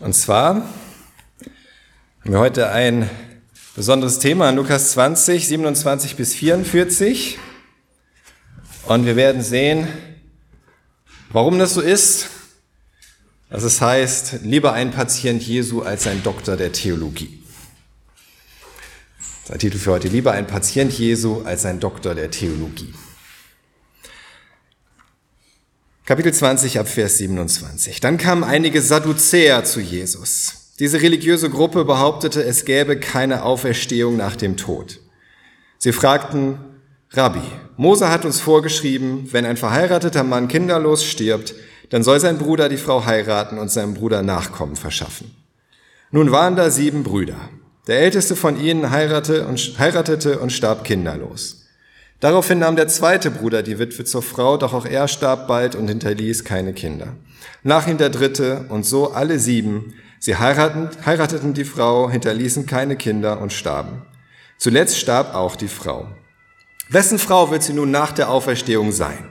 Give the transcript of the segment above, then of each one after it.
Und zwar haben wir heute ein besonderes Thema in Lukas 20, 27 bis 44. Und wir werden sehen, warum das so ist. Dass es heißt, lieber ein Patient Jesu als ein Doktor der Theologie. Der Titel für heute, lieber ein Patient Jesu als ein Doktor der Theologie. Kapitel 20 ab Vers 27. Dann kamen einige Sadduzäer zu Jesus. Diese religiöse Gruppe behauptete, es gäbe keine Auferstehung nach dem Tod. Sie fragten, Rabbi, Mose hat uns vorgeschrieben, wenn ein verheirateter Mann kinderlos stirbt, dann soll sein Bruder die Frau heiraten und seinem Bruder Nachkommen verschaffen. Nun waren da sieben Brüder. Der älteste von ihnen heiratete und, heiratete und starb kinderlos. Daraufhin nahm der zweite Bruder die Witwe zur Frau, doch auch er starb bald und hinterließ keine Kinder. Nach ihm der dritte und so alle sieben. Sie heirateten, heirateten die Frau, hinterließen keine Kinder und starben. Zuletzt starb auch die Frau. Wessen Frau wird sie nun nach der Auferstehung sein?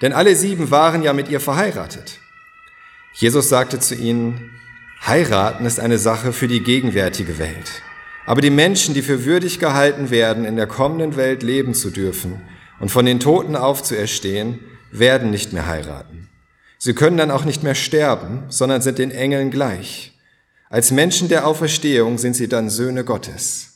Denn alle sieben waren ja mit ihr verheiratet. Jesus sagte zu ihnen, heiraten ist eine Sache für die gegenwärtige Welt. Aber die Menschen, die für würdig gehalten werden, in der kommenden Welt leben zu dürfen und von den Toten aufzuerstehen, werden nicht mehr heiraten. Sie können dann auch nicht mehr sterben, sondern sind den Engeln gleich. Als Menschen der Auferstehung sind sie dann Söhne Gottes.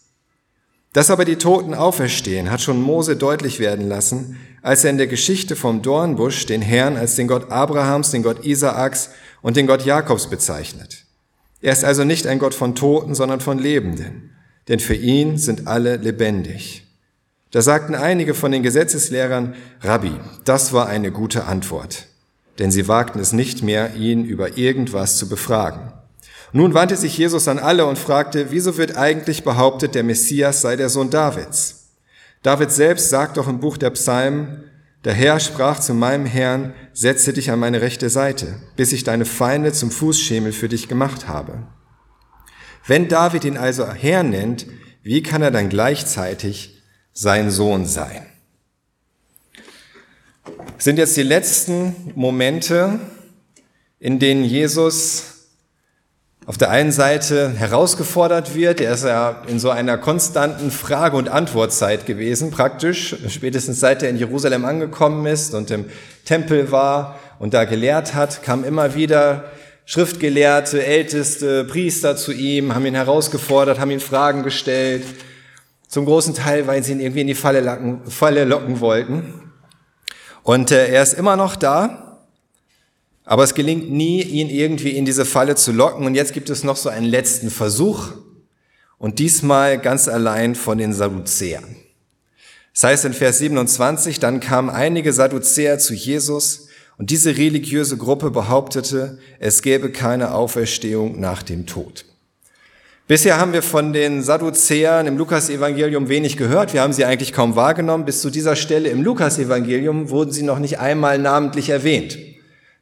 Dass aber die Toten auferstehen, hat schon Mose deutlich werden lassen, als er in der Geschichte vom Dornbusch den Herrn als den Gott Abrahams, den Gott Isaaks und den Gott Jakobs bezeichnet. Er ist also nicht ein Gott von Toten, sondern von Lebenden denn für ihn sind alle lebendig. Da sagten einige von den Gesetzeslehrern, Rabbi, das war eine gute Antwort, denn sie wagten es nicht mehr, ihn über irgendwas zu befragen. Nun wandte sich Jesus an alle und fragte, wieso wird eigentlich behauptet, der Messias sei der Sohn Davids? David selbst sagt doch im Buch der Psalmen, der Herr sprach zu meinem Herrn, setze dich an meine rechte Seite, bis ich deine Feinde zum Fußschemel für dich gemacht habe. Wenn David ihn also Herr nennt, wie kann er dann gleichzeitig sein Sohn sein? Das sind jetzt die letzten Momente, in denen Jesus auf der einen Seite herausgefordert wird. Er ist ja in so einer konstanten Frage- und Antwortzeit gewesen, praktisch, spätestens seit er in Jerusalem angekommen ist und im Tempel war und da gelehrt hat, kam immer wieder Schriftgelehrte, Älteste, Priester zu ihm, haben ihn herausgefordert, haben ihn Fragen gestellt. Zum großen Teil, weil sie ihn irgendwie in die Falle locken, Falle locken wollten. Und äh, er ist immer noch da, aber es gelingt nie, ihn irgendwie in diese Falle zu locken. Und jetzt gibt es noch so einen letzten Versuch. Und diesmal ganz allein von den Sadduzäern. Das heißt in Vers 27, dann kamen einige Sadduzäer zu Jesus und diese religiöse Gruppe behauptete, es gäbe keine Auferstehung nach dem Tod. Bisher haben wir von den Sadduzäern im Lukasevangelium wenig gehört. Wir haben sie eigentlich kaum wahrgenommen. Bis zu dieser Stelle im Lukasevangelium wurden sie noch nicht einmal namentlich erwähnt,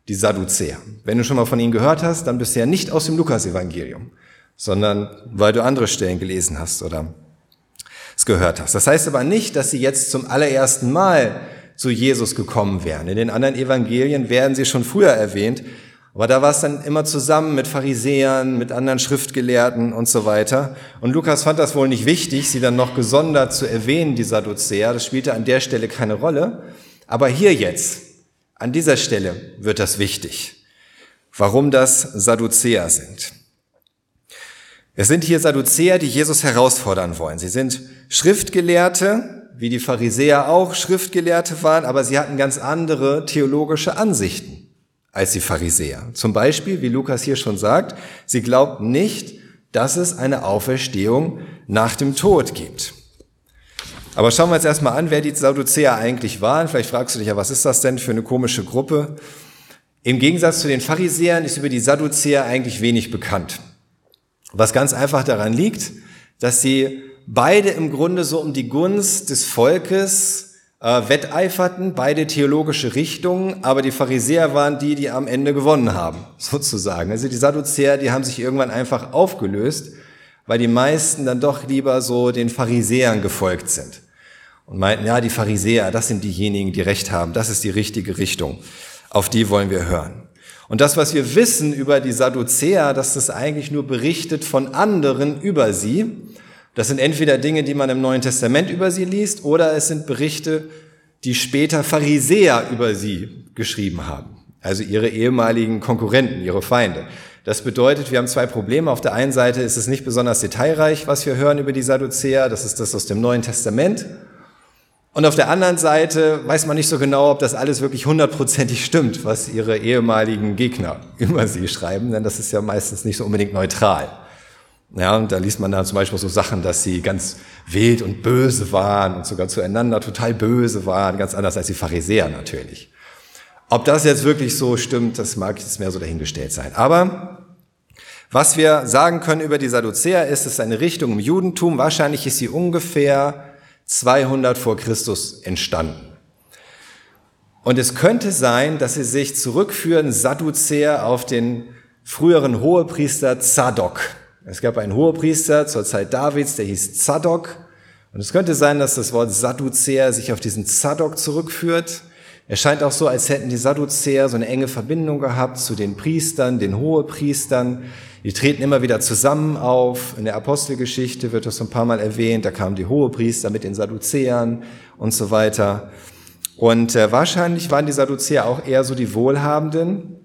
die Sadduzäer. Wenn du schon mal von ihnen gehört hast, dann bisher nicht aus dem Lukasevangelium, sondern weil du andere Stellen gelesen hast oder es gehört hast. Das heißt aber nicht, dass sie jetzt zum allerersten Mal zu Jesus gekommen wären. In den anderen Evangelien werden sie schon früher erwähnt, aber da war es dann immer zusammen mit Pharisäern, mit anderen Schriftgelehrten und so weiter. Und Lukas fand das wohl nicht wichtig, sie dann noch gesondert zu erwähnen, die Sadduzäer. Das spielte an der Stelle keine Rolle. Aber hier jetzt, an dieser Stelle wird das wichtig. Warum das Sadduzäer sind. Es sind hier Sadduzäer, die Jesus herausfordern wollen. Sie sind Schriftgelehrte, wie die Pharisäer auch Schriftgelehrte waren, aber sie hatten ganz andere theologische Ansichten als die Pharisäer. Zum Beispiel, wie Lukas hier schon sagt, sie glaubten nicht, dass es eine Auferstehung nach dem Tod gibt. Aber schauen wir uns erstmal an, wer die Sadduzäer eigentlich waren. Vielleicht fragst du dich ja, was ist das denn für eine komische Gruppe? Im Gegensatz zu den Pharisäern ist über die Sadduzäer eigentlich wenig bekannt. Was ganz einfach daran liegt, dass sie beide im Grunde so um die Gunst des Volkes äh, wetteiferten, beide theologische Richtungen, aber die Pharisäer waren die, die am Ende gewonnen haben, sozusagen. Also die Sadduzäer, die haben sich irgendwann einfach aufgelöst, weil die meisten dann doch lieber so den Pharisäern gefolgt sind und meinten, ja, die Pharisäer, das sind diejenigen, die Recht haben, das ist die richtige Richtung, auf die wollen wir hören. Und das, was wir wissen über die Sadduzäer, dass das eigentlich nur berichtet von anderen über sie. Das sind entweder Dinge, die man im Neuen Testament über sie liest, oder es sind Berichte, die später Pharisäer über sie geschrieben haben. Also ihre ehemaligen Konkurrenten, ihre Feinde. Das bedeutet, wir haben zwei Probleme. Auf der einen Seite ist es nicht besonders detailreich, was wir hören über die Sadduzäer. Das ist das aus dem Neuen Testament. Und auf der anderen Seite weiß man nicht so genau, ob das alles wirklich hundertprozentig stimmt, was ihre ehemaligen Gegner über sie schreiben, denn das ist ja meistens nicht so unbedingt neutral. Ja, und da liest man dann zum Beispiel so Sachen, dass sie ganz wild und böse waren und sogar zueinander total böse waren, ganz anders als die Pharisäer natürlich. Ob das jetzt wirklich so stimmt, das mag jetzt mehr so dahingestellt sein. Aber was wir sagen können über die Sadduzäer ist, es ist eine Richtung im Judentum. Wahrscheinlich ist sie ungefähr 200 vor Christus entstanden. Und es könnte sein, dass sie sich zurückführen, Sadduzäer, auf den früheren Hohepriester Zadok. Es gab einen Hohepriester zur Zeit Davids, der hieß Zadok. Und es könnte sein, dass das Wort Sadduzäer sich auf diesen Zadok zurückführt. Es scheint auch so, als hätten die Sadduzäer so eine enge Verbindung gehabt zu den Priestern, den Hohepriestern. Die treten immer wieder zusammen auf. In der Apostelgeschichte wird das so ein paar Mal erwähnt. Da kamen die Hohepriester mit den Sadduzäern und so weiter. Und äh, wahrscheinlich waren die Sadduzäer auch eher so die Wohlhabenden.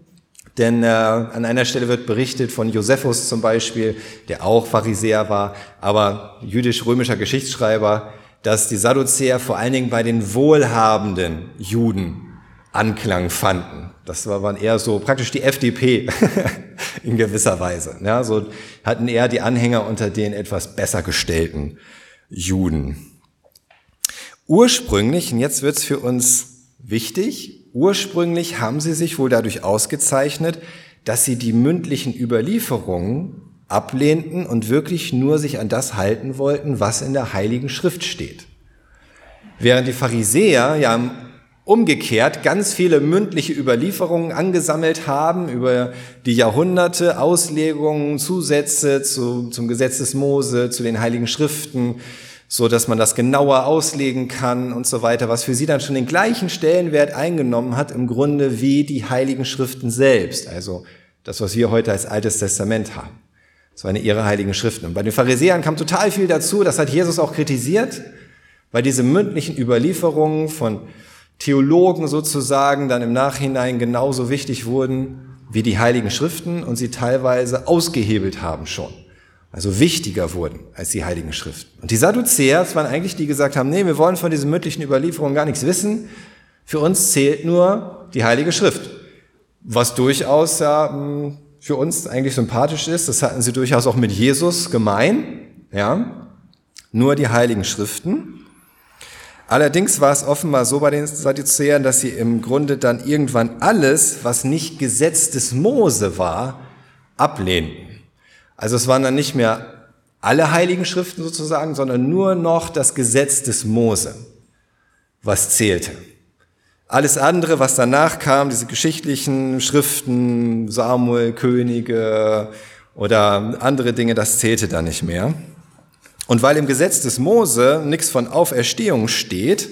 Denn äh, an einer Stelle wird berichtet von Josephus zum Beispiel, der auch Pharisäer war, aber jüdisch-römischer Geschichtsschreiber, dass die Sadduzäer vor allen Dingen bei den wohlhabenden Juden Anklang fanden. Das waren eher so praktisch die FDP in gewisser Weise. Ja, so hatten eher die Anhänger unter den etwas besser gestellten Juden. Ursprünglich, und jetzt wird's für uns wichtig, ursprünglich haben sie sich wohl dadurch ausgezeichnet, dass sie die mündlichen Überlieferungen ablehnten und wirklich nur sich an das halten wollten, was in der Heiligen Schrift steht. Während die Pharisäer ja umgekehrt ganz viele mündliche Überlieferungen angesammelt haben über die Jahrhunderte, Auslegungen, Zusätze zu, zum Gesetz des Mose, zu den Heiligen Schriften, so dass man das genauer auslegen kann und so weiter, was für sie dann schon den gleichen Stellenwert eingenommen hat im Grunde wie die Heiligen Schriften selbst, also das, was wir heute als Altes Testament haben. Das waren ihre heiligen Schriften. Und bei den Pharisäern kam total viel dazu, das hat Jesus auch kritisiert, weil diese mündlichen Überlieferungen von Theologen sozusagen dann im Nachhinein genauso wichtig wurden wie die heiligen Schriften und sie teilweise ausgehebelt haben schon. Also wichtiger wurden als die heiligen Schriften. Und die Sadduzäer, das waren eigentlich die, die gesagt haben, nee, wir wollen von diesen mündlichen Überlieferungen gar nichts wissen. Für uns zählt nur die heilige Schrift. Was durchaus ja, hm, für uns eigentlich sympathisch ist. Das hatten sie durchaus auch mit Jesus gemein. Ja, nur die heiligen Schriften. Allerdings war es offenbar so bei den Sadduzäern, dass sie im Grunde dann irgendwann alles, was nicht Gesetz des Mose war, ablehnten. Also es waren dann nicht mehr alle heiligen Schriften sozusagen, sondern nur noch das Gesetz des Mose, was zählte. Alles andere, was danach kam, diese geschichtlichen Schriften, Samuel, Könige oder andere Dinge, das zählte dann nicht mehr. Und weil im Gesetz des Mose nichts von Auferstehung steht,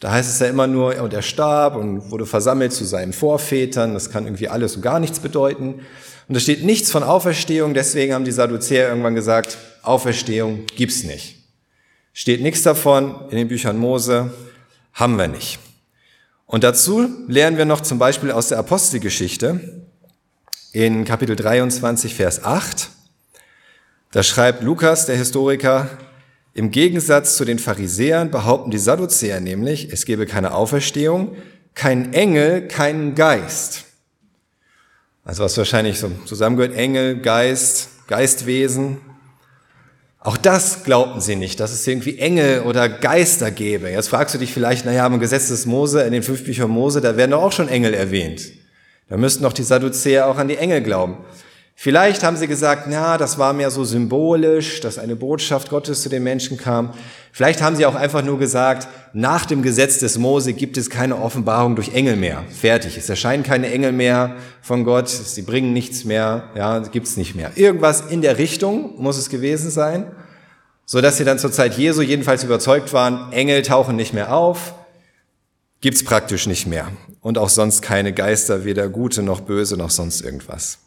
da heißt es ja immer nur, und er starb und wurde versammelt zu seinen Vorvätern, das kann irgendwie alles und gar nichts bedeuten. Und da steht nichts von Auferstehung, deswegen haben die Sadduzäer irgendwann gesagt, Auferstehung gibt's nicht. Steht nichts davon in den Büchern Mose, haben wir nicht. Und dazu lernen wir noch zum Beispiel aus der Apostelgeschichte in Kapitel 23, Vers 8. Da schreibt Lukas, der Historiker, im Gegensatz zu den Pharisäern behaupten die Sadduzäer nämlich, es gebe keine Auferstehung, keinen Engel, keinen Geist. Also was wahrscheinlich so zusammengehört, Engel, Geist, Geistwesen, auch das glaubten sie nicht, dass es irgendwie Engel oder Geister gäbe. Jetzt fragst du dich vielleicht, naja, im Gesetz des Mose, in den fünf Büchern Mose, da werden doch auch schon Engel erwähnt. Da müssten doch die Sadduzäer auch an die Engel glauben. Vielleicht haben sie gesagt, na, das war mehr so symbolisch, dass eine Botschaft Gottes zu den Menschen kam. Vielleicht haben sie auch einfach nur gesagt, nach dem Gesetz des Mose gibt es keine Offenbarung durch Engel mehr. Fertig. Es erscheinen keine Engel mehr von Gott. Sie bringen nichts mehr. Ja, gibt's nicht mehr. Irgendwas in der Richtung muss es gewesen sein, so dass sie dann zur Zeit Jesu jedenfalls überzeugt waren, Engel tauchen nicht mehr auf. gibt's praktisch nicht mehr. Und auch sonst keine Geister, weder gute noch böse noch sonst irgendwas.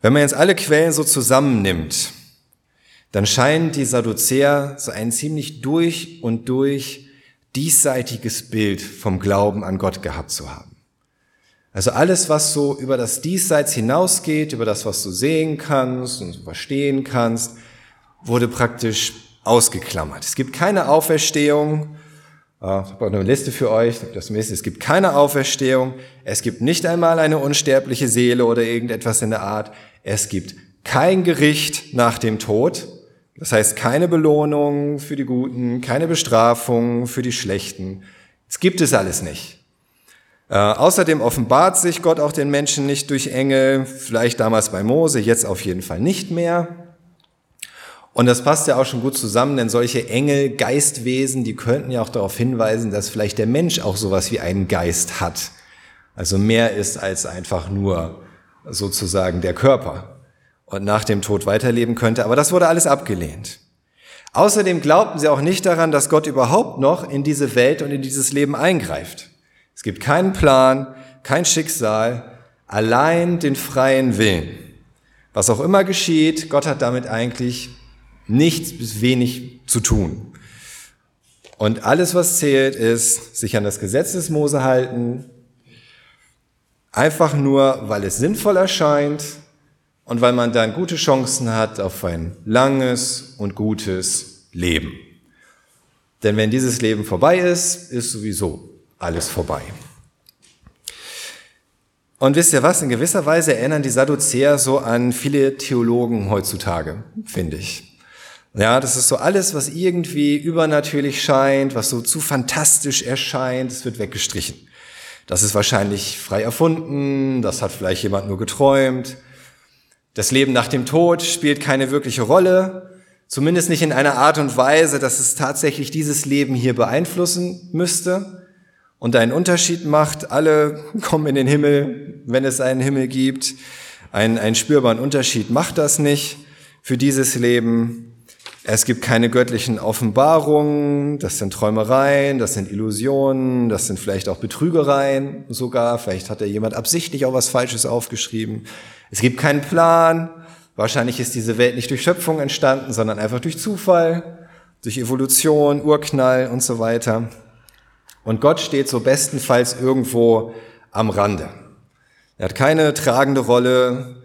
Wenn man jetzt alle Quellen so zusammennimmt, dann scheinen die Sadduzäer so ein ziemlich durch und durch diesseitiges Bild vom Glauben an Gott gehabt zu haben. Also alles, was so über das Diesseits hinausgeht, über das, was du sehen kannst und verstehen kannst, wurde praktisch ausgeklammert. Es gibt keine Auferstehung. Ah, ich habe eine Liste für euch. Das nächste, es gibt keine Auferstehung. Es gibt nicht einmal eine unsterbliche Seele oder irgendetwas in der Art. Es gibt kein Gericht nach dem Tod. Das heißt, keine Belohnung für die Guten, keine Bestrafung für die Schlechten. Es gibt es alles nicht. Äh, außerdem offenbart sich Gott auch den Menschen nicht durch Engel, vielleicht damals bei Mose, jetzt auf jeden Fall nicht mehr. Und das passt ja auch schon gut zusammen, denn solche Engel, Geistwesen, die könnten ja auch darauf hinweisen, dass vielleicht der Mensch auch sowas wie einen Geist hat. Also mehr ist als einfach nur sozusagen der Körper und nach dem Tod weiterleben könnte. Aber das wurde alles abgelehnt. Außerdem glaubten sie auch nicht daran, dass Gott überhaupt noch in diese Welt und in dieses Leben eingreift. Es gibt keinen Plan, kein Schicksal, allein den freien Willen. Was auch immer geschieht, Gott hat damit eigentlich nichts bis wenig zu tun. Und alles, was zählt, ist, sich an das Gesetz des Mose halten, einfach nur, weil es sinnvoll erscheint und weil man dann gute Chancen hat auf ein langes und gutes Leben. Denn wenn dieses Leben vorbei ist, ist sowieso alles vorbei. Und wisst ihr was? In gewisser Weise erinnern die Sadduzäer so an viele Theologen heutzutage, finde ich. Ja, das ist so alles, was irgendwie übernatürlich scheint, was so zu fantastisch erscheint, es wird weggestrichen. Das ist wahrscheinlich frei erfunden, das hat vielleicht jemand nur geträumt. Das Leben nach dem Tod spielt keine wirkliche Rolle, zumindest nicht in einer Art und Weise, dass es tatsächlich dieses Leben hier beeinflussen müsste und einen Unterschied macht. Alle kommen in den Himmel, wenn es einen Himmel gibt. Ein, einen spürbaren Unterschied macht das nicht für dieses Leben. Es gibt keine göttlichen Offenbarungen, das sind Träumereien, das sind Illusionen, das sind vielleicht auch Betrügereien sogar. Vielleicht hat da jemand absichtlich auch was Falsches aufgeschrieben. Es gibt keinen Plan. Wahrscheinlich ist diese Welt nicht durch Schöpfung entstanden, sondern einfach durch Zufall, durch Evolution, Urknall und so weiter. Und Gott steht so bestenfalls irgendwo am Rande. Er hat keine tragende Rolle.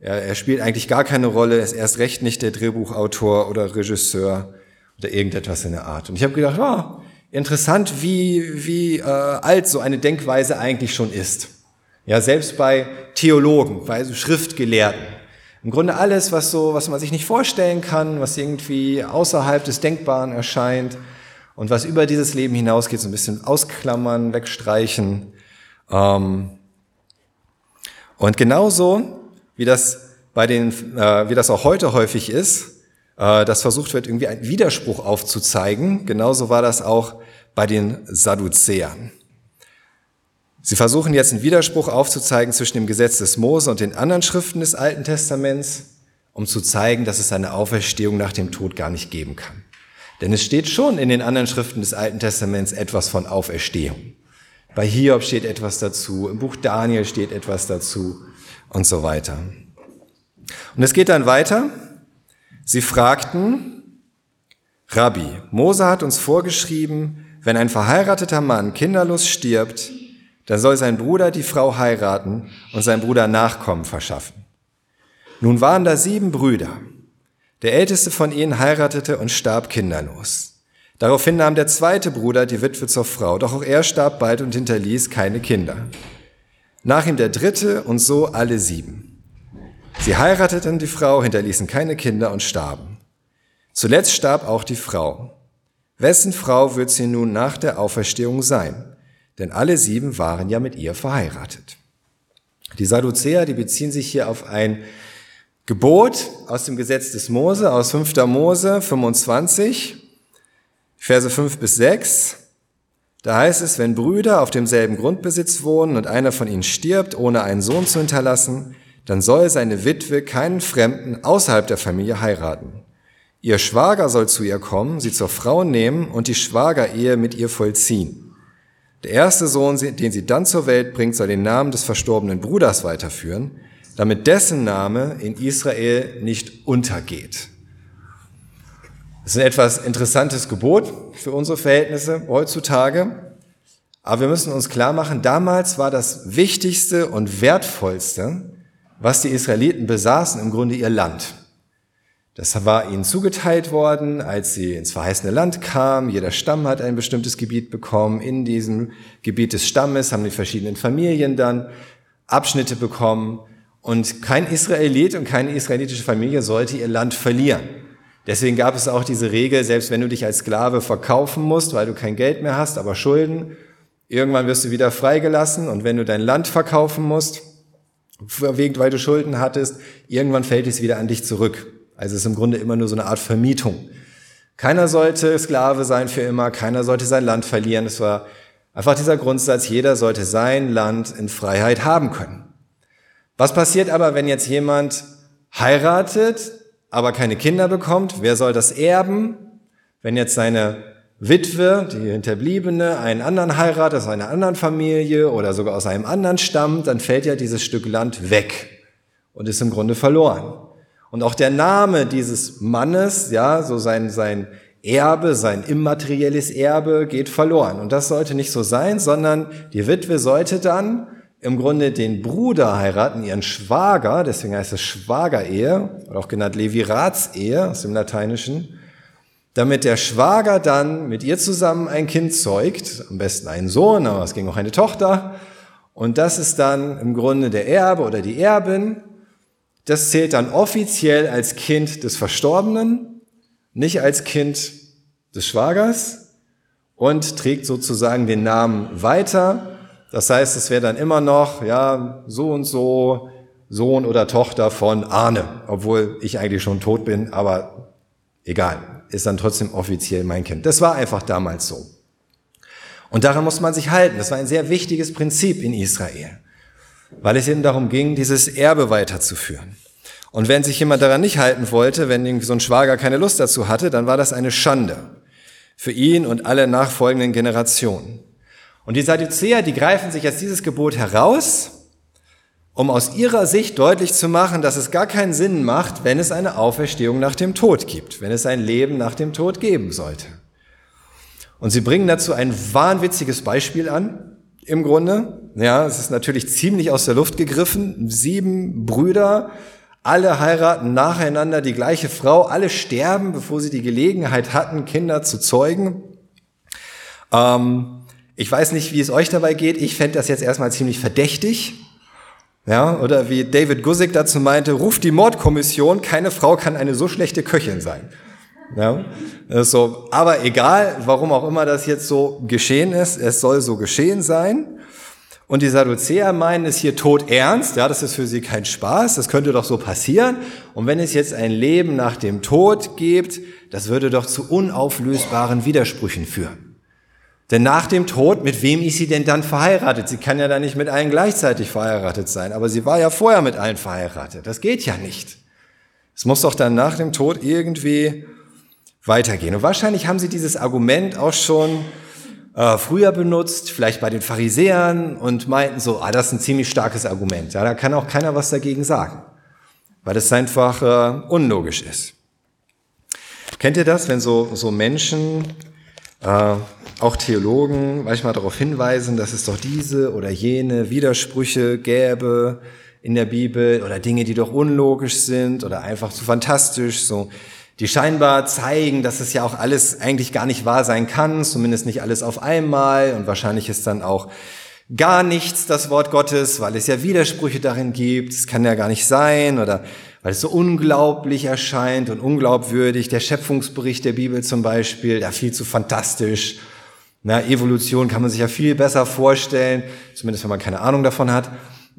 Er, er spielt eigentlich gar keine Rolle. Ist erst recht nicht der Drehbuchautor oder Regisseur oder irgendetwas in der Art. Und ich habe gedacht, oh, interessant, wie, wie äh, alt so eine Denkweise eigentlich schon ist. Ja, selbst bei Theologen, bei so Schriftgelehrten. Im Grunde alles, was so, was man sich nicht vorstellen kann, was irgendwie außerhalb des Denkbaren erscheint, und was über dieses Leben hinausgeht, so ein bisschen ausklammern, wegstreichen. Ähm, und genauso, wie das bei den, äh, wie das auch heute häufig ist, äh, dass versucht wird, irgendwie einen Widerspruch aufzuzeigen, genauso war das auch bei den Sadduzäern. Sie versuchen jetzt einen Widerspruch aufzuzeigen zwischen dem Gesetz des Mose und den anderen Schriften des Alten Testaments, um zu zeigen, dass es eine Auferstehung nach dem Tod gar nicht geben kann. Denn es steht schon in den anderen Schriften des Alten Testaments etwas von Auferstehung. Bei Hiob steht etwas dazu, im Buch Daniel steht etwas dazu und so weiter. Und es geht dann weiter. Sie fragten, Rabbi, Mose hat uns vorgeschrieben, wenn ein verheirateter Mann kinderlos stirbt, dann soll sein Bruder die Frau heiraten und sein Bruder Nachkommen verschaffen. Nun waren da sieben Brüder. Der älteste von ihnen heiratete und starb kinderlos. Daraufhin nahm der zweite Bruder die Witwe zur Frau, doch auch er starb bald und hinterließ keine Kinder. Nach ihm der dritte und so alle sieben. Sie heirateten die Frau, hinterließen keine Kinder und starben. Zuletzt starb auch die Frau. Wessen Frau wird sie nun nach der Auferstehung sein? Denn alle sieben waren ja mit ihr verheiratet. Die Sadduzäer, die beziehen sich hier auf ein Gebot aus dem Gesetz des Mose, aus 5. Mose 25, Verse 5 bis 6. Da heißt es, wenn Brüder auf demselben Grundbesitz wohnen und einer von ihnen stirbt, ohne einen Sohn zu hinterlassen, dann soll seine Witwe keinen Fremden außerhalb der Familie heiraten. Ihr Schwager soll zu ihr kommen, sie zur Frau nehmen und die Schwagerehe mit ihr vollziehen. Der erste Sohn, den sie dann zur Welt bringt, soll den Namen des verstorbenen Bruders weiterführen, damit dessen Name in Israel nicht untergeht. Das ist ein etwas interessantes Gebot für unsere Verhältnisse heutzutage. Aber wir müssen uns klar machen, damals war das Wichtigste und Wertvollste, was die Israeliten besaßen, im Grunde ihr Land. Das war ihnen zugeteilt worden, als sie ins verheißene Land kamen. Jeder Stamm hat ein bestimmtes Gebiet bekommen. In diesem Gebiet des Stammes haben die verschiedenen Familien dann Abschnitte bekommen. Und kein Israelit und keine israelitische Familie sollte ihr Land verlieren. Deswegen gab es auch diese Regel, selbst wenn du dich als Sklave verkaufen musst, weil du kein Geld mehr hast, aber Schulden, irgendwann wirst du wieder freigelassen und wenn du dein Land verkaufen musst, weil du Schulden hattest, irgendwann fällt es wieder an dich zurück. Also es ist im Grunde immer nur so eine Art Vermietung. Keiner sollte Sklave sein für immer, keiner sollte sein Land verlieren. Es war einfach dieser Grundsatz, jeder sollte sein Land in Freiheit haben können. Was passiert aber, wenn jetzt jemand heiratet, aber keine Kinder bekommt? Wer soll das erben? Wenn jetzt seine Witwe, die Hinterbliebene, einen anderen heiratet, aus einer anderen Familie oder sogar aus einem anderen Stamm, dann fällt ja dieses Stück Land weg und ist im Grunde verloren. Und auch der Name dieses Mannes, ja, so sein, sein Erbe, sein immaterielles Erbe geht verloren. Und das sollte nicht so sein, sondern die Witwe sollte dann im Grunde den Bruder heiraten, ihren Schwager, deswegen heißt es Schwagerehe, oder auch genannt Leviratsehe aus dem Lateinischen, damit der Schwager dann mit ihr zusammen ein Kind zeugt, am besten einen Sohn, aber es ging auch eine Tochter, und das ist dann im Grunde der Erbe oder die Erbin. Das zählt dann offiziell als Kind des Verstorbenen, nicht als Kind des Schwagers und trägt sozusagen den Namen weiter das heißt, es wäre dann immer noch, ja, so und so Sohn oder Tochter von Arne, obwohl ich eigentlich schon tot bin, aber egal, ist dann trotzdem offiziell mein Kind. Das war einfach damals so. Und daran muss man sich halten. Das war ein sehr wichtiges Prinzip in Israel, weil es eben darum ging, dieses Erbe weiterzuführen. Und wenn sich jemand daran nicht halten wollte, wenn so ein Schwager keine Lust dazu hatte, dann war das eine Schande für ihn und alle nachfolgenden Generationen. Und die Sadduzäer, die greifen sich jetzt dieses Gebot heraus, um aus ihrer Sicht deutlich zu machen, dass es gar keinen Sinn macht, wenn es eine Auferstehung nach dem Tod gibt, wenn es ein Leben nach dem Tod geben sollte. Und sie bringen dazu ein wahnwitziges Beispiel an, im Grunde. Ja, es ist natürlich ziemlich aus der Luft gegriffen. Sieben Brüder, alle heiraten nacheinander die gleiche Frau, alle sterben, bevor sie die Gelegenheit hatten, Kinder zu zeugen. Ähm, ich weiß nicht, wie es euch dabei geht. Ich fände das jetzt erstmal ziemlich verdächtig. Ja, oder wie David Gusick dazu meinte, ruft die Mordkommission, keine Frau kann eine so schlechte Köchin sein. Ja, so, aber egal, warum auch immer das jetzt so geschehen ist, es soll so geschehen sein. Und die Sadduzäer meinen es hier tot ernst, ja, das ist für sie kein Spaß, das könnte doch so passieren. Und wenn es jetzt ein Leben nach dem Tod gibt, das würde doch zu unauflösbaren Widersprüchen führen. Denn nach dem Tod, mit wem ist sie denn dann verheiratet? Sie kann ja dann nicht mit allen gleichzeitig verheiratet sein, aber sie war ja vorher mit allen verheiratet. Das geht ja nicht. Es muss doch dann nach dem Tod irgendwie weitergehen. Und wahrscheinlich haben sie dieses Argument auch schon äh, früher benutzt, vielleicht bei den Pharisäern und meinten so, ah, das ist ein ziemlich starkes Argument. Ja, da kann auch keiner was dagegen sagen, weil es einfach äh, unlogisch ist. Kennt ihr das, wenn so, so Menschen äh, auch Theologen manchmal darauf hinweisen, dass es doch diese oder jene Widersprüche gäbe in der Bibel oder Dinge, die doch unlogisch sind oder einfach zu fantastisch, so die scheinbar zeigen, dass es ja auch alles eigentlich gar nicht wahr sein kann, zumindest nicht alles auf einmal und wahrscheinlich ist dann auch gar nichts das Wort Gottes, weil es ja Widersprüche darin gibt, es kann ja gar nicht sein oder weil es so unglaublich erscheint und unglaubwürdig, der Schöpfungsbericht der Bibel zum Beispiel, ja viel zu fantastisch na, Evolution kann man sich ja viel besser vorstellen, zumindest wenn man keine Ahnung davon hat.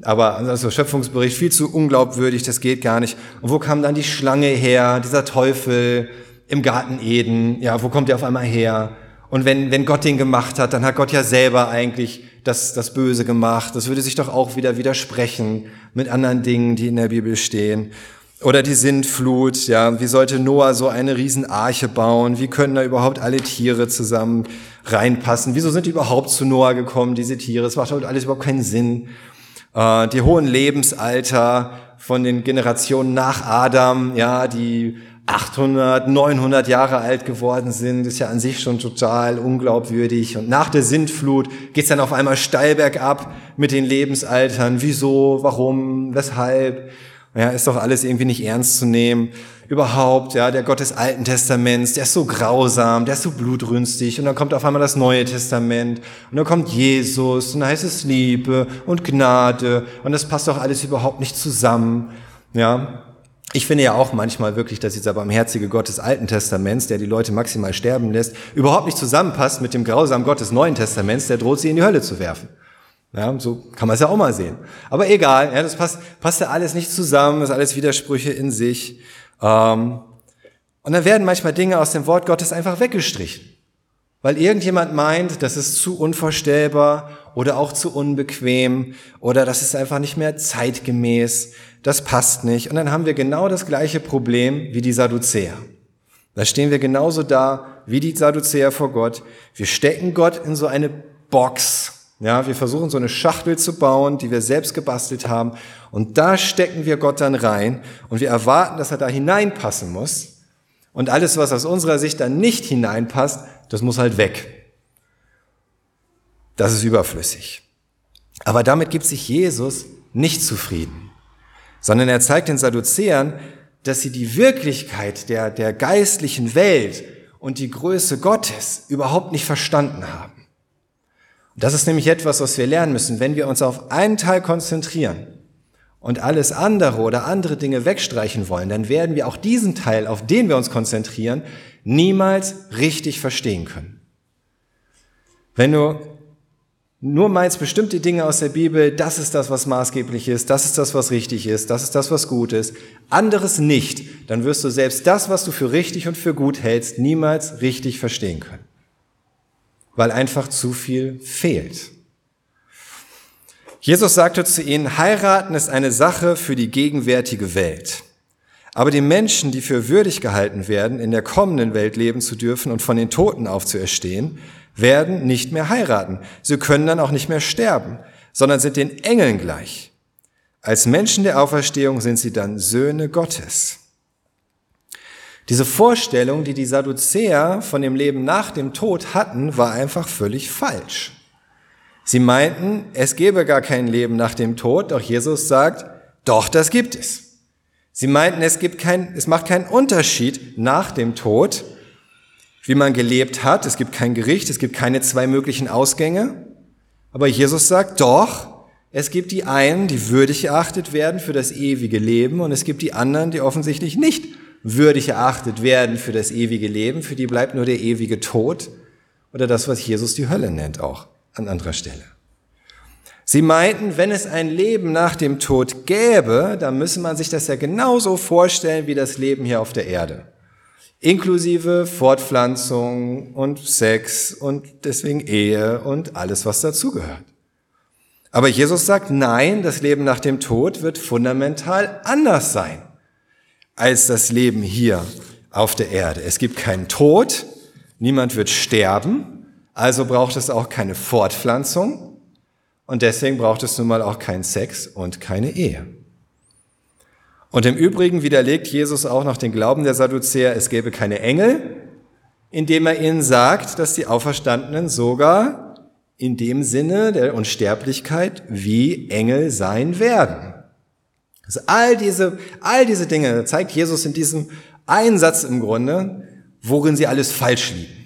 Aber also Schöpfungsbericht viel zu unglaubwürdig, das geht gar nicht. Und wo kam dann die Schlange her, dieser Teufel im Garten Eden? Ja, wo kommt der auf einmal her? Und wenn, wenn Gott den gemacht hat, dann hat Gott ja selber eigentlich das, das Böse gemacht. Das würde sich doch auch wieder widersprechen mit anderen Dingen, die in der Bibel stehen. Oder die Sintflut, ja, wie sollte Noah so eine Riesenarche bauen? Wie können da überhaupt alle Tiere zusammen reinpassen? Wieso sind die überhaupt zu Noah gekommen, diese Tiere? Es macht alles überhaupt keinen Sinn. Äh, die hohen Lebensalter von den Generationen nach Adam, ja, die 800, 900 Jahre alt geworden sind, ist ja an sich schon total unglaubwürdig. Und nach der Sintflut geht's dann auf einmal steil bergab mit den Lebensaltern. Wieso, warum, weshalb? Ja, ist doch alles irgendwie nicht ernst zu nehmen. Überhaupt, ja, der Gott des Alten Testaments, der ist so grausam, der ist so blutrünstig. Und dann kommt auf einmal das Neue Testament. Und dann kommt Jesus. Und dann heißt es Liebe und Gnade. Und das passt doch alles überhaupt nicht zusammen. Ja. Ich finde ja auch manchmal wirklich, dass dieser barmherzige Gott des Alten Testaments, der die Leute maximal sterben lässt, überhaupt nicht zusammenpasst mit dem grausamen Gott des Neuen Testaments, der droht, sie in die Hölle zu werfen. Ja, so kann man es ja auch mal sehen. Aber egal, ja, das passt, passt ja alles nicht zusammen, das ist alles Widersprüche in sich. Ähm, und dann werden manchmal Dinge aus dem Wort Gottes einfach weggestrichen. Weil irgendjemand meint, das ist zu unvorstellbar oder auch zu unbequem oder das ist einfach nicht mehr zeitgemäß, das passt nicht. Und dann haben wir genau das gleiche Problem wie die Sadduzäer. Da stehen wir genauso da wie die Sadduzäer vor Gott. Wir stecken Gott in so eine Box, ja, wir versuchen so eine Schachtel zu bauen, die wir selbst gebastelt haben. Und da stecken wir Gott dann rein und wir erwarten, dass er da hineinpassen muss. Und alles, was aus unserer Sicht dann nicht hineinpasst, das muss halt weg. Das ist überflüssig. Aber damit gibt sich Jesus nicht zufrieden, sondern er zeigt den Sadduzäern, dass sie die Wirklichkeit der, der geistlichen Welt und die Größe Gottes überhaupt nicht verstanden haben. Das ist nämlich etwas, was wir lernen müssen. Wenn wir uns auf einen Teil konzentrieren und alles andere oder andere Dinge wegstreichen wollen, dann werden wir auch diesen Teil, auf den wir uns konzentrieren, niemals richtig verstehen können. Wenn du nur meinst bestimmte Dinge aus der Bibel, das ist das, was maßgeblich ist, das ist das, was richtig ist, das ist das, was gut ist, anderes nicht, dann wirst du selbst das, was du für richtig und für gut hältst, niemals richtig verstehen können weil einfach zu viel fehlt. Jesus sagte zu ihnen, heiraten ist eine Sache für die gegenwärtige Welt. Aber die Menschen, die für würdig gehalten werden, in der kommenden Welt leben zu dürfen und von den Toten aufzuerstehen, werden nicht mehr heiraten. Sie können dann auch nicht mehr sterben, sondern sind den Engeln gleich. Als Menschen der Auferstehung sind sie dann Söhne Gottes. Diese Vorstellung, die die Sadduzäer von dem Leben nach dem Tod hatten, war einfach völlig falsch. Sie meinten, es gäbe gar kein Leben nach dem Tod, doch Jesus sagt, doch, das gibt es. Sie meinten, es gibt kein, es macht keinen Unterschied nach dem Tod, wie man gelebt hat. Es gibt kein Gericht, es gibt keine zwei möglichen Ausgänge. Aber Jesus sagt, doch, es gibt die einen, die würdig erachtet werden für das ewige Leben und es gibt die anderen, die offensichtlich nicht würdig erachtet werden für das ewige Leben, für die bleibt nur der ewige Tod oder das, was Jesus die Hölle nennt, auch an anderer Stelle. Sie meinten, wenn es ein Leben nach dem Tod gäbe, dann müsse man sich das ja genauso vorstellen wie das Leben hier auf der Erde. Inklusive Fortpflanzung und Sex und deswegen Ehe und alles, was dazugehört. Aber Jesus sagt, nein, das Leben nach dem Tod wird fundamental anders sein als das Leben hier auf der Erde. Es gibt keinen Tod, niemand wird sterben, also braucht es auch keine Fortpflanzung und deswegen braucht es nun mal auch keinen Sex und keine Ehe. Und im Übrigen widerlegt Jesus auch noch den Glauben der Sadduzäer, es gäbe keine Engel, indem er ihnen sagt, dass die Auferstandenen sogar in dem Sinne der Unsterblichkeit wie Engel sein werden. Also all diese, all diese Dinge zeigt Jesus in diesem Einsatz im Grunde, worin sie alles falsch liegen.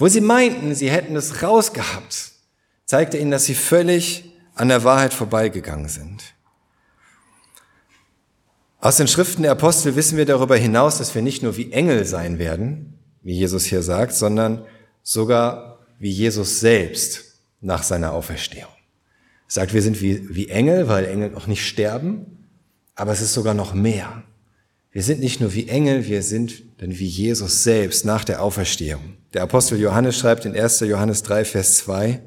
Wo sie meinten, sie hätten es rausgehabt, zeigte ihnen, dass sie völlig an der Wahrheit vorbeigegangen sind. Aus den Schriften der Apostel wissen wir darüber hinaus, dass wir nicht nur wie Engel sein werden, wie Jesus hier sagt, sondern sogar wie Jesus selbst nach seiner Auferstehung sagt, wir sind wie, wie Engel, weil Engel auch nicht sterben, aber es ist sogar noch mehr. Wir sind nicht nur wie Engel, wir sind dann wie Jesus selbst nach der Auferstehung. Der Apostel Johannes schreibt in 1. Johannes 3, Vers 2,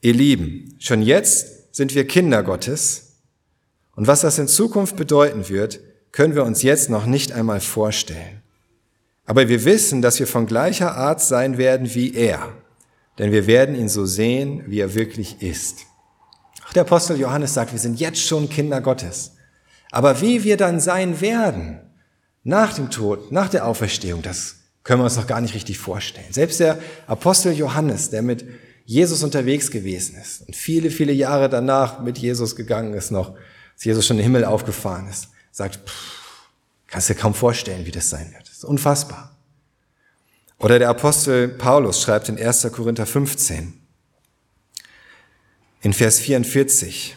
Ihr Lieben, schon jetzt sind wir Kinder Gottes und was das in Zukunft bedeuten wird, können wir uns jetzt noch nicht einmal vorstellen. Aber wir wissen, dass wir von gleicher Art sein werden wie er, denn wir werden ihn so sehen, wie er wirklich ist. Auch der Apostel Johannes sagt, wir sind jetzt schon Kinder Gottes. Aber wie wir dann sein werden, nach dem Tod, nach der Auferstehung, das können wir uns noch gar nicht richtig vorstellen. Selbst der Apostel Johannes, der mit Jesus unterwegs gewesen ist und viele, viele Jahre danach mit Jesus gegangen ist noch, als Jesus schon im Himmel aufgefahren ist, sagt, pff, kannst dir kaum vorstellen, wie das sein wird. Das ist unfassbar. Oder der Apostel Paulus schreibt in 1. Korinther 15, in Vers 44,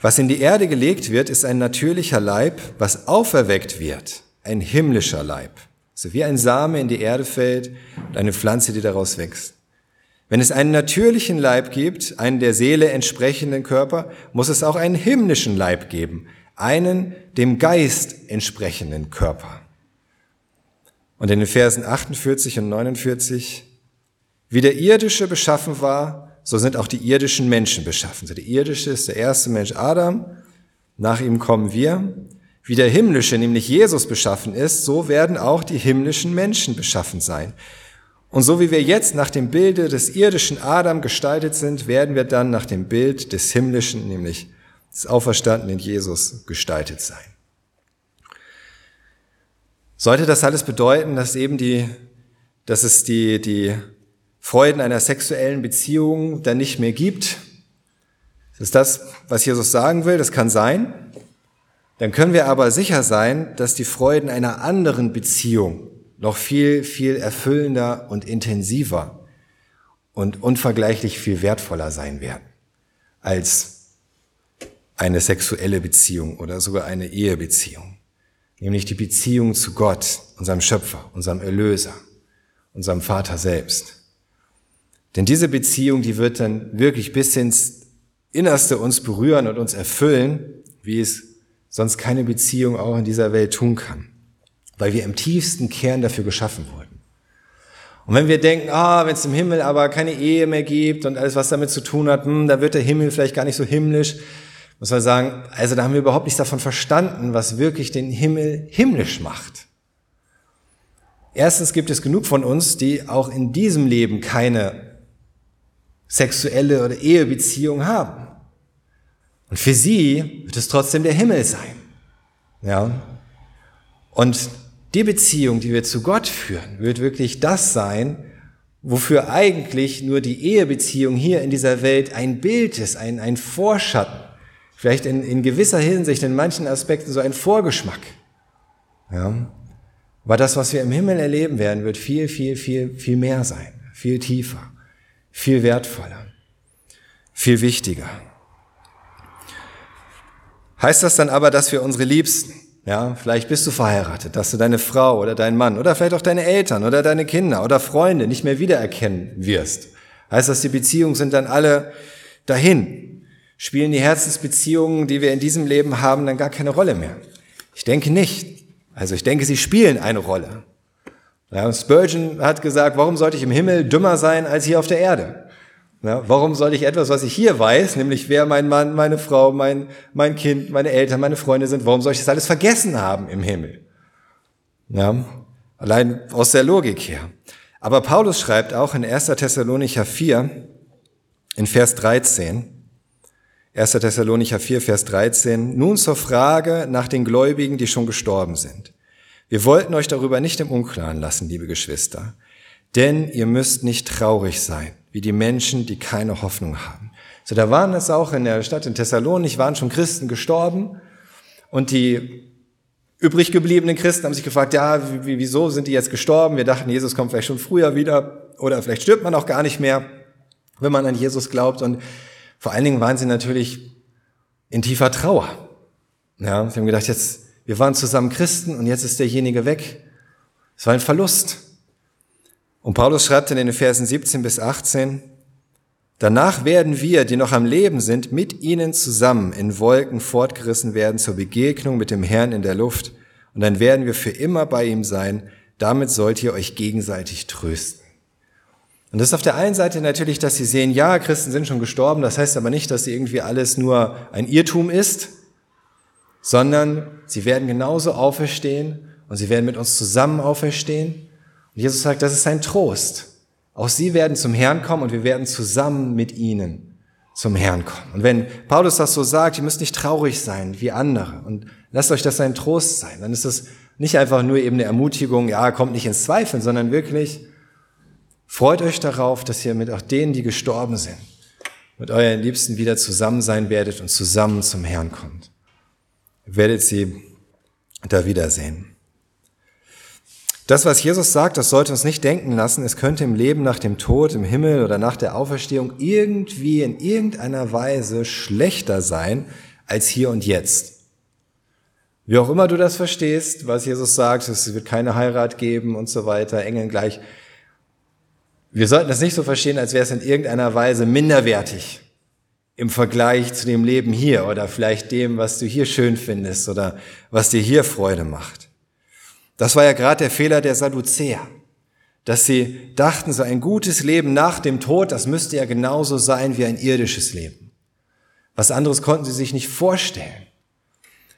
was in die Erde gelegt wird, ist ein natürlicher Leib, was auferweckt wird, ein himmlischer Leib. So wie ein Same in die Erde fällt und eine Pflanze, die daraus wächst. Wenn es einen natürlichen Leib gibt, einen der Seele entsprechenden Körper, muss es auch einen himmlischen Leib geben, einen dem Geist entsprechenden Körper. Und in den Versen 48 und 49, wie der irdische beschaffen war, so sind auch die irdischen Menschen beschaffen. So der irdische ist der erste Mensch Adam, nach ihm kommen wir. Wie der himmlische, nämlich Jesus beschaffen ist, so werden auch die himmlischen Menschen beschaffen sein. Und so wie wir jetzt nach dem Bilde des irdischen Adam gestaltet sind, werden wir dann nach dem Bild des himmlischen, nämlich des auferstandenen Jesus, gestaltet sein. Sollte das alles bedeuten, dass eben die, dass es die, die Freuden einer sexuellen Beziehung dann nicht mehr gibt? Ist das, was Jesus sagen will? Das kann sein. Dann können wir aber sicher sein, dass die Freuden einer anderen Beziehung noch viel, viel erfüllender und intensiver und unvergleichlich viel wertvoller sein werden als eine sexuelle Beziehung oder sogar eine Ehebeziehung. Nämlich die Beziehung zu Gott, unserem Schöpfer, unserem Erlöser, unserem Vater selbst. Denn diese Beziehung, die wird dann wirklich bis ins Innerste uns berühren und uns erfüllen, wie es sonst keine Beziehung auch in dieser Welt tun kann weil wir im tiefsten Kern dafür geschaffen wurden. Und wenn wir denken, ah, wenn es im Himmel aber keine Ehe mehr gibt und alles, was damit zu tun hat, hm, da wird der Himmel vielleicht gar nicht so himmlisch, muss man sagen, also da haben wir überhaupt nichts davon verstanden, was wirklich den Himmel himmlisch macht. Erstens gibt es genug von uns, die auch in diesem Leben keine sexuelle oder Ehebeziehung haben. Und für sie wird es trotzdem der Himmel sein. Ja. Und die Beziehung, die wir zu Gott führen, wird wirklich das sein, wofür eigentlich nur die Ehebeziehung hier in dieser Welt ein Bild ist, ein, ein Vorschatten, vielleicht in, in gewisser Hinsicht, in manchen Aspekten so ein Vorgeschmack. Ja. Aber das, was wir im Himmel erleben werden, wird viel, viel, viel, viel mehr sein, viel tiefer, viel wertvoller, viel wichtiger. Heißt das dann aber, dass wir unsere Liebsten, ja, vielleicht bist du verheiratet, dass du deine Frau oder deinen Mann oder vielleicht auch deine Eltern oder deine Kinder oder Freunde nicht mehr wiedererkennen wirst. Heißt das, die Beziehungen sind dann alle dahin? Spielen die Herzensbeziehungen, die wir in diesem Leben haben, dann gar keine Rolle mehr? Ich denke nicht. Also ich denke, sie spielen eine Rolle. Ja, Spurgeon hat gesagt, warum sollte ich im Himmel dümmer sein als hier auf der Erde? Ja, warum soll ich etwas, was ich hier weiß, nämlich wer mein Mann, meine Frau, mein, mein Kind, meine Eltern, meine Freunde sind, warum soll ich das alles vergessen haben im Himmel? Ja, allein aus der Logik her. Aber Paulus schreibt auch in 1. Thessalonicher 4, in Vers 13, 1. Thessalonicher 4, Vers 13, nun zur Frage nach den Gläubigen, die schon gestorben sind. Wir wollten euch darüber nicht im Unklaren lassen, liebe Geschwister, denn ihr müsst nicht traurig sein wie die Menschen, die keine Hoffnung haben. So, da waren es auch in der Stadt in Thessalonik, waren schon Christen gestorben und die übrig gebliebenen Christen haben sich gefragt, ja, wieso sind die jetzt gestorben? Wir dachten, Jesus kommt vielleicht schon früher wieder oder vielleicht stirbt man auch gar nicht mehr, wenn man an Jesus glaubt. Und vor allen Dingen waren sie natürlich in tiefer Trauer. Ja, sie haben gedacht, jetzt, wir waren zusammen Christen und jetzt ist derjenige weg. Es war ein Verlust. Und Paulus schreibt in den Versen 17 bis 18, Danach werden wir, die noch am Leben sind, mit ihnen zusammen in Wolken fortgerissen werden zur Begegnung mit dem Herrn in der Luft. Und dann werden wir für immer bei ihm sein. Damit sollt ihr euch gegenseitig trösten. Und das ist auf der einen Seite natürlich, dass sie sehen, ja, Christen sind schon gestorben. Das heißt aber nicht, dass irgendwie alles nur ein Irrtum ist. Sondern sie werden genauso auferstehen und sie werden mit uns zusammen auferstehen. Und Jesus sagt, das ist sein Trost. Auch sie werden zum Herrn kommen und wir werden zusammen mit ihnen zum Herrn kommen. Und wenn Paulus das so sagt, ihr müsst nicht traurig sein wie andere und lasst euch das ein Trost sein, dann ist es nicht einfach nur eben eine Ermutigung, ja, kommt nicht ins Zweifeln, sondern wirklich freut euch darauf, dass ihr mit auch denen, die gestorben sind, mit euren Liebsten wieder zusammen sein werdet und zusammen zum Herrn kommt. Werdet sie da wiedersehen. Das, was Jesus sagt, das sollte uns nicht denken lassen, es könnte im Leben nach dem Tod, im Himmel oder nach der Auferstehung irgendwie in irgendeiner Weise schlechter sein als hier und jetzt. Wie auch immer du das verstehst, was Jesus sagt, es wird keine Heirat geben und so weiter, Engeln gleich. Wir sollten das nicht so verstehen, als wäre es in irgendeiner Weise minderwertig im Vergleich zu dem Leben hier oder vielleicht dem, was du hier schön findest oder was dir hier Freude macht. Das war ja gerade der Fehler der Sadduzäer, dass sie dachten, so ein gutes Leben nach dem Tod, das müsste ja genauso sein wie ein irdisches Leben. Was anderes konnten sie sich nicht vorstellen.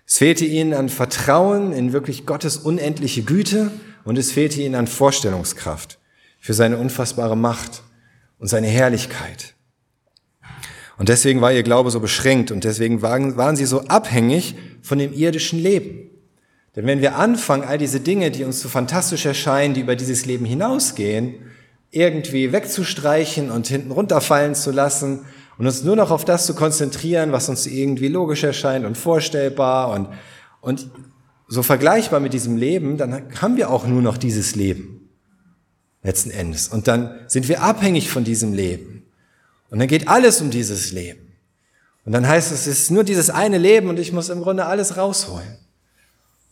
Es fehlte ihnen an Vertrauen in wirklich Gottes unendliche Güte und es fehlte ihnen an Vorstellungskraft für seine unfassbare Macht und seine Herrlichkeit. Und deswegen war ihr Glaube so beschränkt und deswegen waren, waren sie so abhängig von dem irdischen Leben. Denn wenn wir anfangen, all diese Dinge, die uns so fantastisch erscheinen, die über dieses Leben hinausgehen, irgendwie wegzustreichen und hinten runterfallen zu lassen und uns nur noch auf das zu konzentrieren, was uns irgendwie logisch erscheint und vorstellbar und, und so vergleichbar mit diesem Leben, dann haben wir auch nur noch dieses Leben letzten Endes. Und dann sind wir abhängig von diesem Leben. Und dann geht alles um dieses Leben. Und dann heißt es, es ist nur dieses eine Leben und ich muss im Grunde alles rausholen.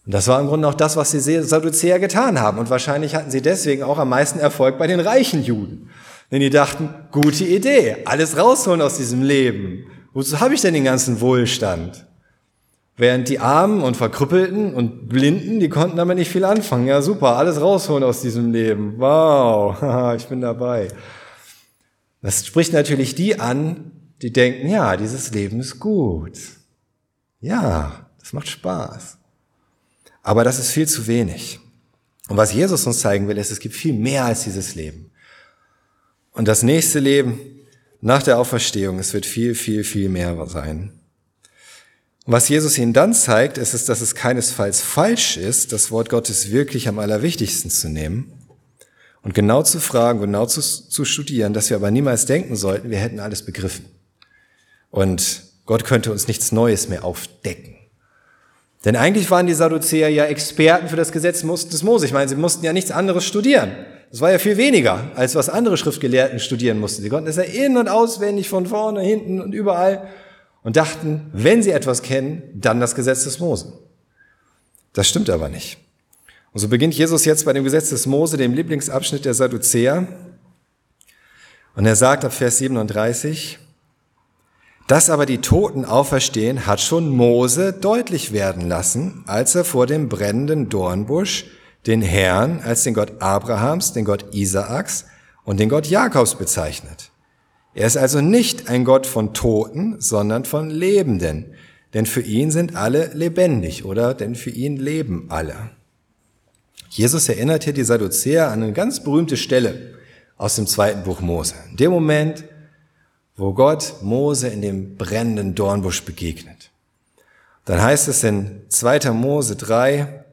Und das war im Grunde auch das, was die Sadduzäer getan haben. Und wahrscheinlich hatten sie deswegen auch am meisten Erfolg bei den reichen Juden. Denn die dachten, gute Idee, alles rausholen aus diesem Leben. Wozu habe ich denn den ganzen Wohlstand? Während die Armen und Verkrüppelten und Blinden, die konnten damit nicht viel anfangen. Ja, super, alles rausholen aus diesem Leben. Wow, ich bin dabei. Das spricht natürlich die an, die denken, ja, dieses Leben ist gut. Ja, das macht Spaß. Aber das ist viel zu wenig. Und was Jesus uns zeigen will, ist, es gibt viel mehr als dieses Leben. Und das nächste Leben nach der Auferstehung, es wird viel, viel, viel mehr sein. Und was Jesus ihnen dann zeigt, ist, dass es keinesfalls falsch ist, das Wort Gottes wirklich am allerwichtigsten zu nehmen und genau zu fragen, genau zu, zu studieren, dass wir aber niemals denken sollten, wir hätten alles begriffen. Und Gott könnte uns nichts Neues mehr aufdecken. Denn eigentlich waren die Sadduzäer ja Experten für das Gesetz des Mose. Ich meine, sie mussten ja nichts anderes studieren. Das war ja viel weniger, als was andere Schriftgelehrten studieren mussten. Sie konnten es ja in- und auswendig von vorne, hinten und überall und dachten, wenn sie etwas kennen, dann das Gesetz des Mose. Das stimmt aber nicht. Und so beginnt Jesus jetzt bei dem Gesetz des Mose, dem Lieblingsabschnitt der Sadduzäer. Und er sagt ab Vers 37, dass aber die Toten auferstehen, hat schon Mose deutlich werden lassen, als er vor dem brennenden Dornbusch den Herrn als den Gott Abrahams, den Gott Isaaks und den Gott Jakobs bezeichnet. Er ist also nicht ein Gott von Toten, sondern von Lebenden, denn für ihn sind alle lebendig oder denn für ihn leben alle. Jesus erinnert hier die Sadduzäer an eine ganz berühmte Stelle aus dem zweiten Buch Mose. In dem Moment, wo Gott Mose in dem brennenden Dornbusch begegnet. Dann heißt es in 2. Mose 3,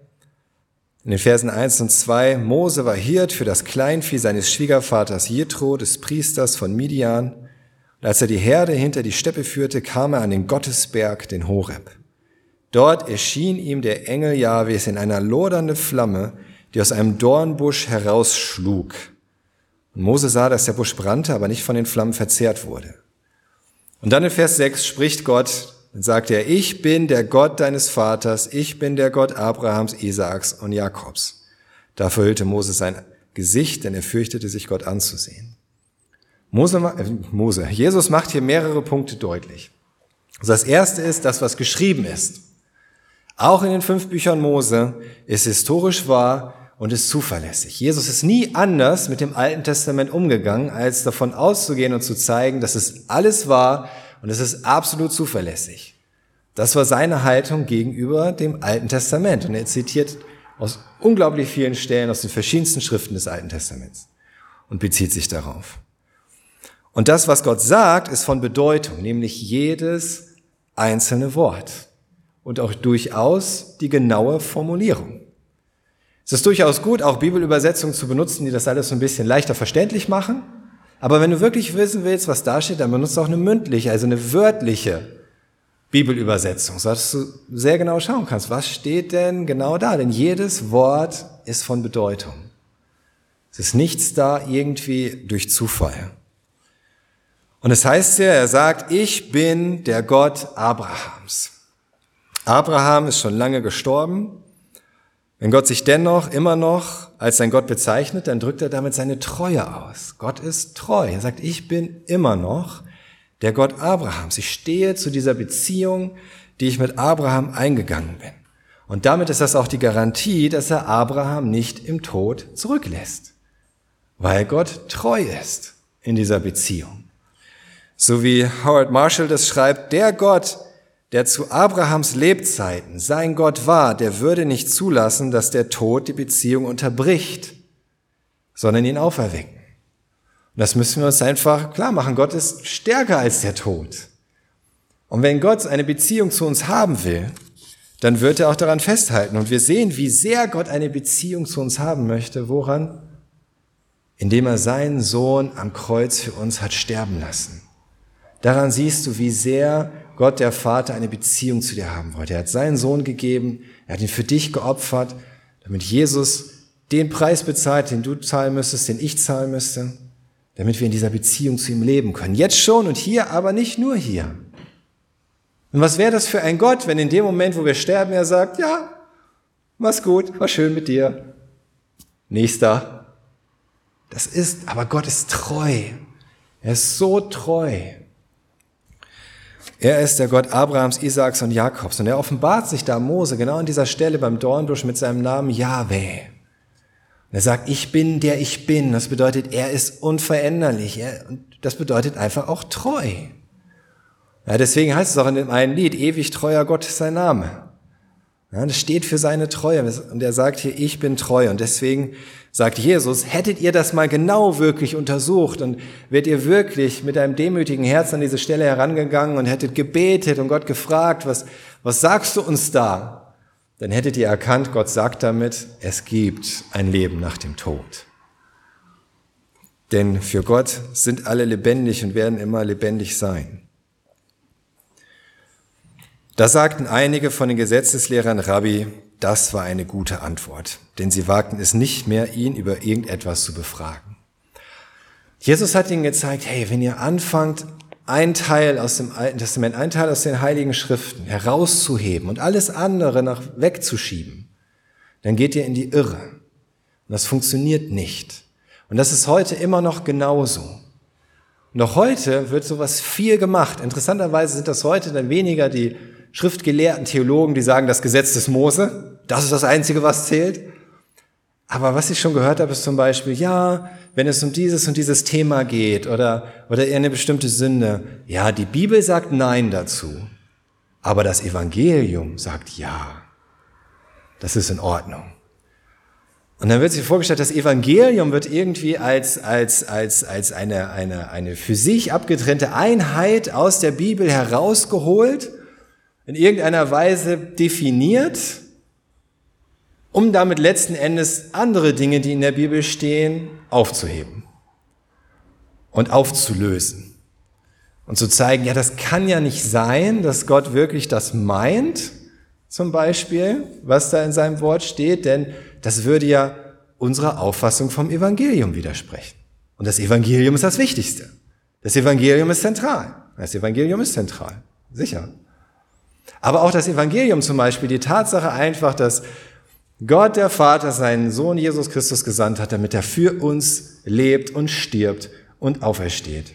in den Versen 1 und 2, Mose war Hirt für das Kleinvieh seines Schwiegervaters Jethro, des Priesters von Midian. Und als er die Herde hinter die Steppe führte, kam er an den Gottesberg, den Horeb. Dort erschien ihm der Engel Jahwes in einer lodernde Flamme, die aus einem Dornbusch herausschlug. Und Mose sah, dass der Busch brannte, aber nicht von den Flammen verzehrt wurde. Und dann in Vers 6 spricht Gott, und sagt er, ich bin der Gott deines Vaters, ich bin der Gott Abrahams, Isaaks und Jakobs. Da verhüllte Mose sein Gesicht, denn er fürchtete sich, Gott anzusehen. Mose, äh, Mose, Jesus macht hier mehrere Punkte deutlich. Also das erste ist, das, was geschrieben ist. Auch in den fünf Büchern Mose ist historisch wahr und ist zuverlässig. Jesus ist nie anders mit dem Alten Testament umgegangen, als davon auszugehen und zu zeigen, dass es alles war und es ist absolut zuverlässig. Das war seine Haltung gegenüber dem Alten Testament. Und er zitiert aus unglaublich vielen Stellen aus den verschiedensten Schriften des Alten Testaments und bezieht sich darauf. Und das, was Gott sagt, ist von Bedeutung, nämlich jedes einzelne Wort und auch durchaus die genaue Formulierung. Es ist durchaus gut, auch Bibelübersetzungen zu benutzen, die das alles ein bisschen leichter verständlich machen. Aber wenn du wirklich wissen willst, was da steht, dann benutzt auch eine mündliche, also eine wörtliche Bibelübersetzung, sodass du sehr genau schauen kannst, was steht denn genau da? Denn jedes Wort ist von Bedeutung. Es ist nichts da irgendwie durch Zufall. Und es heißt ja, er sagt, ich bin der Gott Abrahams. Abraham ist schon lange gestorben. Wenn Gott sich dennoch immer noch als sein Gott bezeichnet, dann drückt er damit seine Treue aus. Gott ist treu. Er sagt, ich bin immer noch der Gott Abrahams. Ich stehe zu dieser Beziehung, die ich mit Abraham eingegangen bin. Und damit ist das auch die Garantie, dass er Abraham nicht im Tod zurücklässt, weil Gott treu ist in dieser Beziehung. So wie Howard Marshall das schreibt, der Gott, der zu Abrahams Lebzeiten sein Gott war, der würde nicht zulassen, dass der Tod die Beziehung unterbricht, sondern ihn auferwecken. Und das müssen wir uns einfach klar machen. Gott ist stärker als der Tod. Und wenn Gott eine Beziehung zu uns haben will, dann wird er auch daran festhalten. Und wir sehen, wie sehr Gott eine Beziehung zu uns haben möchte. Woran? Indem er seinen Sohn am Kreuz für uns hat sterben lassen. Daran siehst du, wie sehr Gott der Vater eine Beziehung zu dir haben wollte. Er hat seinen Sohn gegeben, er hat ihn für dich geopfert, damit Jesus den Preis bezahlt, den du zahlen müsstest, den ich zahlen müsste damit wir in dieser Beziehung zu ihm leben können. Jetzt schon und hier, aber nicht nur hier. Und was wäre das für ein Gott, wenn in dem Moment, wo wir sterben, er sagt, ja, mach's gut, war schön mit dir. Nächster. Das ist, aber Gott ist treu. Er ist so treu. Er ist der Gott Abrahams, Isaaks und Jakobs. Und er offenbart sich da Mose genau an dieser Stelle beim Dornbusch mit seinem Namen Yahweh. Er sagt, ich bin der ich bin. Das bedeutet, er ist unveränderlich. Er, das bedeutet einfach auch treu. Ja, deswegen heißt es auch in dem einen Lied, ewig treuer Gott ist sein Name. Ja, das steht für seine Treue. Und er sagt hier, ich bin treu. Und deswegen sagt Jesus, hättet ihr das mal genau wirklich untersucht und wärt ihr wirklich mit einem demütigen Herz an diese Stelle herangegangen und hättet gebetet und Gott gefragt, was, was sagst du uns da? dann hättet ihr erkannt, Gott sagt damit, es gibt ein Leben nach dem Tod. Denn für Gott sind alle lebendig und werden immer lebendig sein. Da sagten einige von den Gesetzeslehrern, Rabbi, das war eine gute Antwort, denn sie wagten es nicht mehr, ihn über irgendetwas zu befragen. Jesus hat ihnen gezeigt, hey, wenn ihr anfangt, ein Teil aus dem Alten Testament, ein Teil aus den Heiligen Schriften herauszuheben und alles andere nach wegzuschieben, dann geht ihr in die Irre. Und das funktioniert nicht. Und das ist heute immer noch genauso. Auch heute wird sowas viel gemacht. Interessanterweise sind das heute dann weniger die schriftgelehrten Theologen, die sagen, das Gesetz des Mose, das ist das Einzige, was zählt. Aber was ich schon gehört habe, ist zum Beispiel, ja, wenn es um dieses und dieses Thema geht oder, oder eine bestimmte Sünde. Ja, die Bibel sagt Nein dazu. Aber das Evangelium sagt Ja. Das ist in Ordnung. Und dann wird sich vorgestellt, das Evangelium wird irgendwie als, als, als, als eine, eine, eine für sich abgetrennte Einheit aus der Bibel herausgeholt, in irgendeiner Weise definiert um damit letzten Endes andere Dinge, die in der Bibel stehen, aufzuheben und aufzulösen. Und zu zeigen, ja, das kann ja nicht sein, dass Gott wirklich das meint, zum Beispiel, was da in seinem Wort steht, denn das würde ja unserer Auffassung vom Evangelium widersprechen. Und das Evangelium ist das Wichtigste. Das Evangelium ist zentral. Das Evangelium ist zentral. Sicher. Aber auch das Evangelium zum Beispiel, die Tatsache einfach, dass Gott der Vater seinen Sohn Jesus Christus gesandt hat, damit er für uns lebt und stirbt und aufersteht.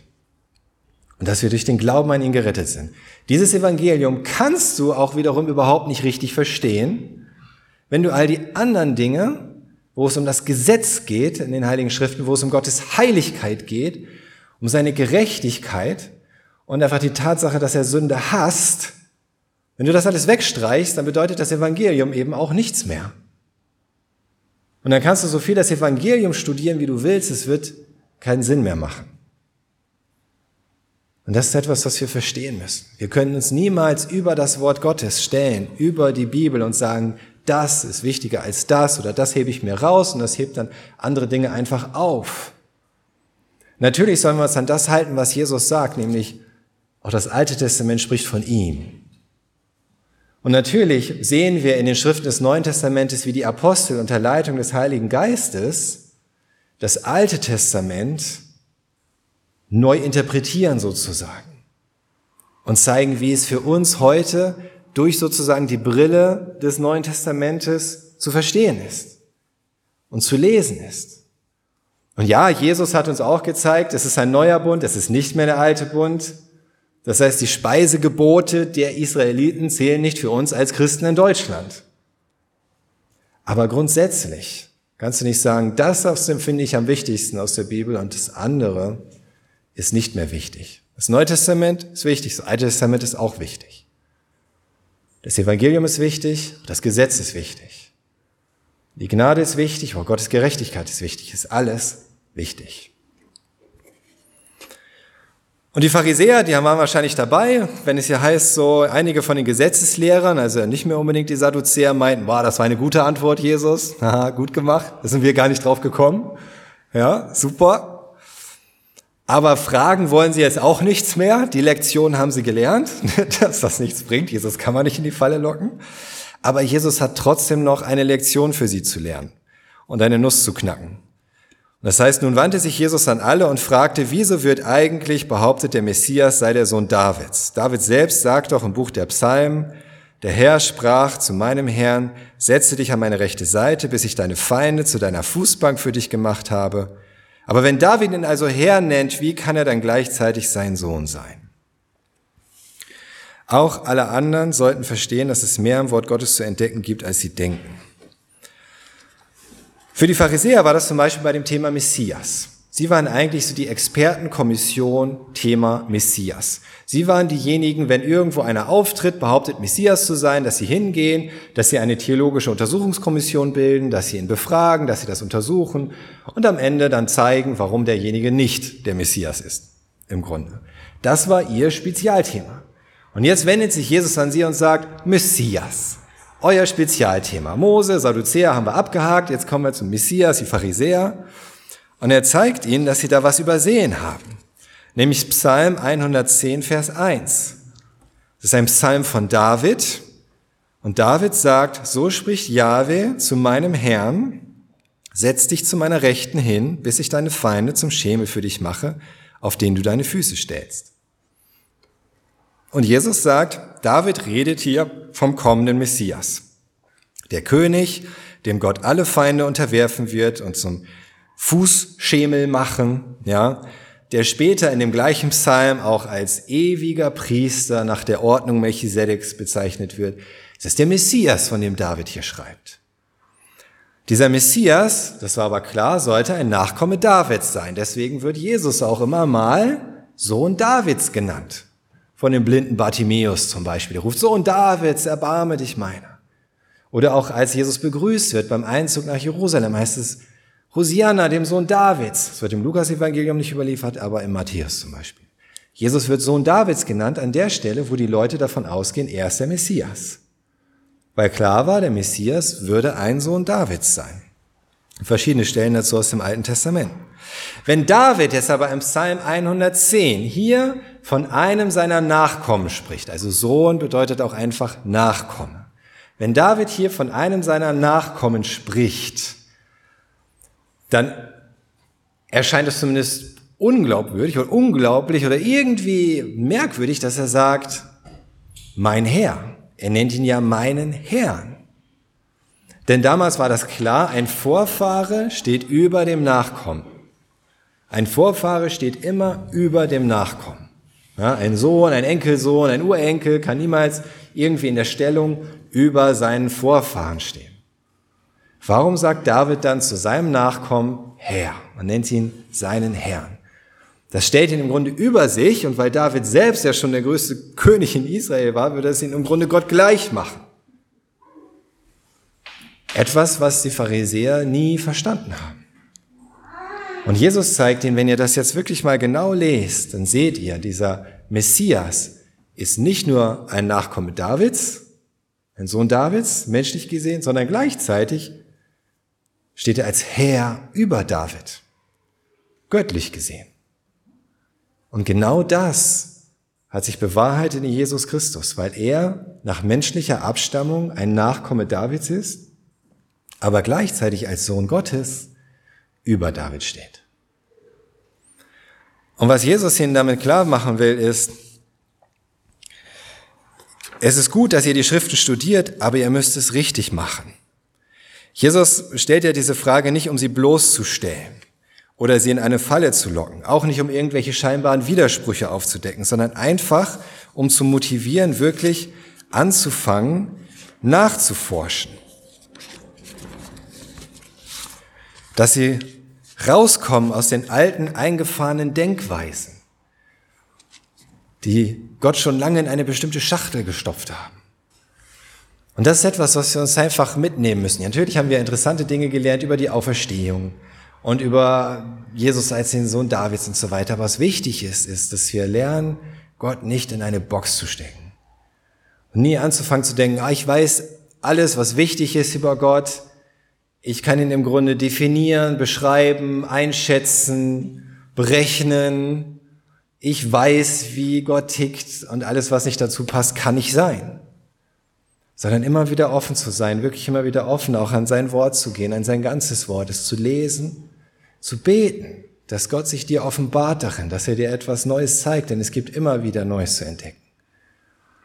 Und dass wir durch den Glauben an ihn gerettet sind. Dieses Evangelium kannst du auch wiederum überhaupt nicht richtig verstehen, wenn du all die anderen Dinge, wo es um das Gesetz geht in den Heiligen Schriften, wo es um Gottes Heiligkeit geht, um seine Gerechtigkeit und einfach die Tatsache, dass er Sünde hasst, Wenn du das alles wegstreichst, dann bedeutet das Evangelium eben auch nichts mehr. Und dann kannst du so viel das Evangelium studieren, wie du willst, es wird keinen Sinn mehr machen. Und das ist etwas, was wir verstehen müssen. Wir können uns niemals über das Wort Gottes stellen, über die Bibel und sagen, das ist wichtiger als das oder das hebe ich mir raus und das hebt dann andere Dinge einfach auf. Natürlich sollen wir uns an das halten, was Jesus sagt, nämlich auch das Alte Testament spricht von ihm. Und natürlich sehen wir in den Schriften des Neuen Testamentes, wie die Apostel unter Leitung des Heiligen Geistes das Alte Testament neu interpretieren sozusagen und zeigen, wie es für uns heute durch sozusagen die Brille des Neuen Testamentes zu verstehen ist und zu lesen ist. Und ja, Jesus hat uns auch gezeigt, es ist ein neuer Bund, es ist nicht mehr der alte Bund. Das heißt, die Speisegebote der Israeliten zählen nicht für uns als Christen in Deutschland. Aber grundsätzlich kannst du nicht sagen, das finde ich am wichtigsten aus der Bibel und das andere ist nicht mehr wichtig. Das Neue Testament ist wichtig, das Alte Testament ist auch wichtig. Das Evangelium ist wichtig, das Gesetz ist wichtig. Die Gnade ist wichtig, aber Gottes Gerechtigkeit ist wichtig, ist alles wichtig. Und die Pharisäer, die waren wahrscheinlich dabei, wenn es hier heißt, so einige von den Gesetzeslehrern, also nicht mehr unbedingt die Sadduzäer, meinten, wow, das war eine gute Antwort, Jesus. Haha, gut gemacht. Da sind wir gar nicht drauf gekommen. Ja, super. Aber fragen wollen sie jetzt auch nichts mehr. Die Lektion haben sie gelernt, dass das nichts bringt. Jesus kann man nicht in die Falle locken. Aber Jesus hat trotzdem noch eine Lektion für sie zu lernen und eine Nuss zu knacken. Das heißt, nun wandte sich Jesus an alle und fragte, wieso wird eigentlich behauptet, der Messias sei der Sohn Davids? David selbst sagt doch im Buch der Psalmen, der Herr sprach zu meinem Herrn, setze dich an meine rechte Seite, bis ich deine Feinde zu deiner Fußbank für dich gemacht habe. Aber wenn David ihn also Herr nennt, wie kann er dann gleichzeitig sein Sohn sein? Auch alle anderen sollten verstehen, dass es mehr im Wort Gottes zu entdecken gibt, als sie denken. Für die Pharisäer war das zum Beispiel bei dem Thema Messias. Sie waren eigentlich so die Expertenkommission Thema Messias. Sie waren diejenigen, wenn irgendwo einer auftritt, behauptet Messias zu sein, dass sie hingehen, dass sie eine theologische Untersuchungskommission bilden, dass sie ihn befragen, dass sie das untersuchen und am Ende dann zeigen, warum derjenige nicht der Messias ist. Im Grunde. Das war ihr Spezialthema. Und jetzt wendet sich Jesus an sie und sagt, Messias euer Spezialthema. Mose, Sadduzäer haben wir abgehakt, jetzt kommen wir zum Messias, die Pharisäer. Und er zeigt ihnen, dass sie da was übersehen haben. Nämlich Psalm 110, Vers 1. Das ist ein Psalm von David. Und David sagt, so spricht Jahwe zu meinem Herrn, setz dich zu meiner Rechten hin, bis ich deine Feinde zum Schemel für dich mache, auf den du deine Füße stellst. Und Jesus sagt, David redet hier vom kommenden Messias. Der König, dem Gott alle Feinde unterwerfen wird und zum Fußschemel machen, ja, der später in dem gleichen Psalm auch als ewiger Priester nach der Ordnung Melchisedeks bezeichnet wird. Das ist der Messias, von dem David hier schreibt. Dieser Messias, das war aber klar, sollte ein Nachkomme Davids sein. Deswegen wird Jesus auch immer mal Sohn Davids genannt von dem blinden Bartimäus zum Beispiel. Der ruft, Sohn Davids, erbarme dich meiner. Oder auch als Jesus begrüßt wird beim Einzug nach Jerusalem, heißt es, Hosianna, dem Sohn Davids. Das wird im Lukas-Evangelium nicht überliefert, aber im Matthäus zum Beispiel. Jesus wird Sohn Davids genannt an der Stelle, wo die Leute davon ausgehen, er ist der Messias. Weil klar war, der Messias würde ein Sohn Davids sein. Verschiedene Stellen dazu aus dem Alten Testament. Wenn David jetzt aber im Psalm 110 hier von einem seiner Nachkommen spricht, also Sohn bedeutet auch einfach Nachkomme. Wenn David hier von einem seiner Nachkommen spricht, dann erscheint es zumindest unglaubwürdig oder unglaublich oder irgendwie merkwürdig, dass er sagt, mein Herr. Er nennt ihn ja meinen Herrn. Denn damals war das klar, ein Vorfahre steht über dem Nachkommen. Ein Vorfahre steht immer über dem Nachkommen. Ja, ein Sohn, ein Enkelsohn, ein Urenkel kann niemals irgendwie in der Stellung über seinen Vorfahren stehen. Warum sagt David dann zu seinem Nachkommen Herr? Man nennt ihn seinen Herrn. Das stellt ihn im Grunde über sich und weil David selbst ja schon der größte König in Israel war, würde es ihn im Grunde Gott gleich machen. Etwas, was die Pharisäer nie verstanden haben. Und Jesus zeigt ihnen, wenn ihr das jetzt wirklich mal genau lest, dann seht ihr, dieser Messias ist nicht nur ein Nachkomme Davids, ein Sohn Davids, menschlich gesehen, sondern gleichzeitig steht er als Herr über David, göttlich gesehen. Und genau das hat sich bewahrheitet in Jesus Christus, weil er nach menschlicher Abstammung ein Nachkomme Davids ist, aber gleichzeitig als Sohn Gottes über David steht. Und was Jesus ihnen damit klar machen will, ist, es ist gut, dass ihr die Schriften studiert, aber ihr müsst es richtig machen. Jesus stellt ja diese Frage nicht, um sie bloßzustellen oder sie in eine Falle zu locken, auch nicht um irgendwelche scheinbaren Widersprüche aufzudecken, sondern einfach, um zu motivieren, wirklich anzufangen, nachzuforschen. Dass sie rauskommen aus den alten, eingefahrenen Denkweisen, die Gott schon lange in eine bestimmte Schachtel gestopft haben. Und das ist etwas, was wir uns einfach mitnehmen müssen. natürlich haben wir interessante Dinge gelernt über die Auferstehung, und über Jesus als den Sohn Davids und so weiter. Was wichtig ist, ist, dass wir lernen, Gott nicht in eine Box zu stecken. Und nie anzufangen zu denken, ah, ich weiß alles, was wichtig ist über Gott. Ich kann ihn im Grunde definieren, beschreiben, einschätzen, berechnen. Ich weiß, wie Gott tickt und alles, was nicht dazu passt, kann nicht sein. Sondern immer wieder offen zu sein, wirklich immer wieder offen, auch an sein Wort zu gehen, an sein ganzes Wort, es zu lesen zu beten, dass Gott sich dir offenbart darin, dass er dir etwas Neues zeigt, denn es gibt immer wieder Neues zu entdecken.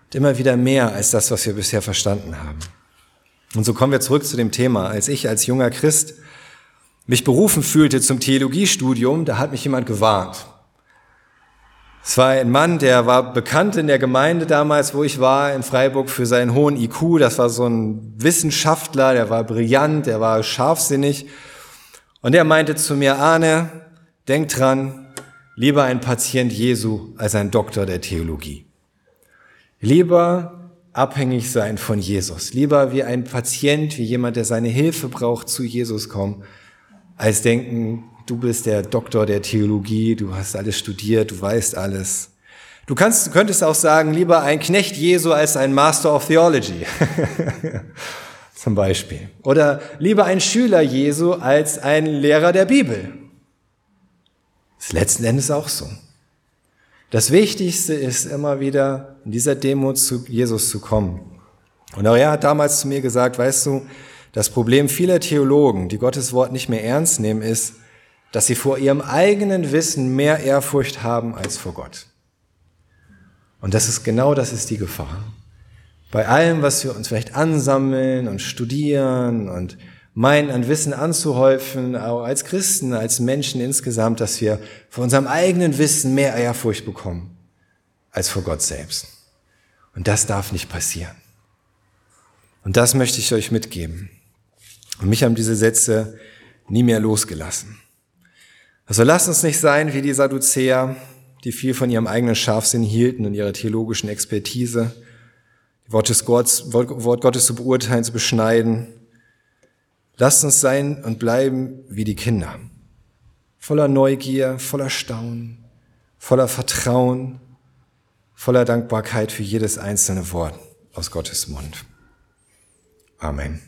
Und immer wieder mehr als das, was wir bisher verstanden haben. Und so kommen wir zurück zu dem Thema. Als ich als junger Christ mich berufen fühlte zum Theologiestudium, da hat mich jemand gewarnt. Es war ein Mann, der war bekannt in der Gemeinde damals, wo ich war, in Freiburg, für seinen hohen IQ. Das war so ein Wissenschaftler, der war brillant, der war scharfsinnig. Und er meinte zu mir, Arne, denk dran, lieber ein Patient Jesu als ein Doktor der Theologie. Lieber abhängig sein von Jesus, lieber wie ein Patient, wie jemand, der seine Hilfe braucht, zu Jesus kommen, als denken, du bist der Doktor der Theologie, du hast alles studiert, du weißt alles. Du kannst, könntest auch sagen, lieber ein Knecht Jesu als ein Master of Theology. zum Beispiel. Oder lieber ein Schüler Jesu als ein Lehrer der Bibel. Das ist letzten Endes auch so. Das Wichtigste ist immer wieder in dieser Demut zu Jesus zu kommen. Und auch er hat damals zu mir gesagt, weißt du, das Problem vieler Theologen, die Gottes Wort nicht mehr ernst nehmen, ist, dass sie vor ihrem eigenen Wissen mehr Ehrfurcht haben als vor Gott. Und das ist genau das ist die Gefahr bei allem, was wir uns vielleicht ansammeln und studieren und meinen an Wissen anzuhäufen, auch als Christen, als Menschen insgesamt, dass wir vor unserem eigenen Wissen mehr Ehrfurcht bekommen als vor Gott selbst. Und das darf nicht passieren. Und das möchte ich euch mitgeben. Und mich haben diese Sätze nie mehr losgelassen. Also lasst uns nicht sein wie die Sadduzäer, die viel von ihrem eigenen Scharfsinn hielten und ihrer theologischen Expertise, Wort, des Gottes, Wort Gottes zu beurteilen, zu beschneiden. Lasst uns sein und bleiben wie die Kinder. Voller Neugier, voller Staunen, voller Vertrauen, voller Dankbarkeit für jedes einzelne Wort aus Gottes Mund. Amen.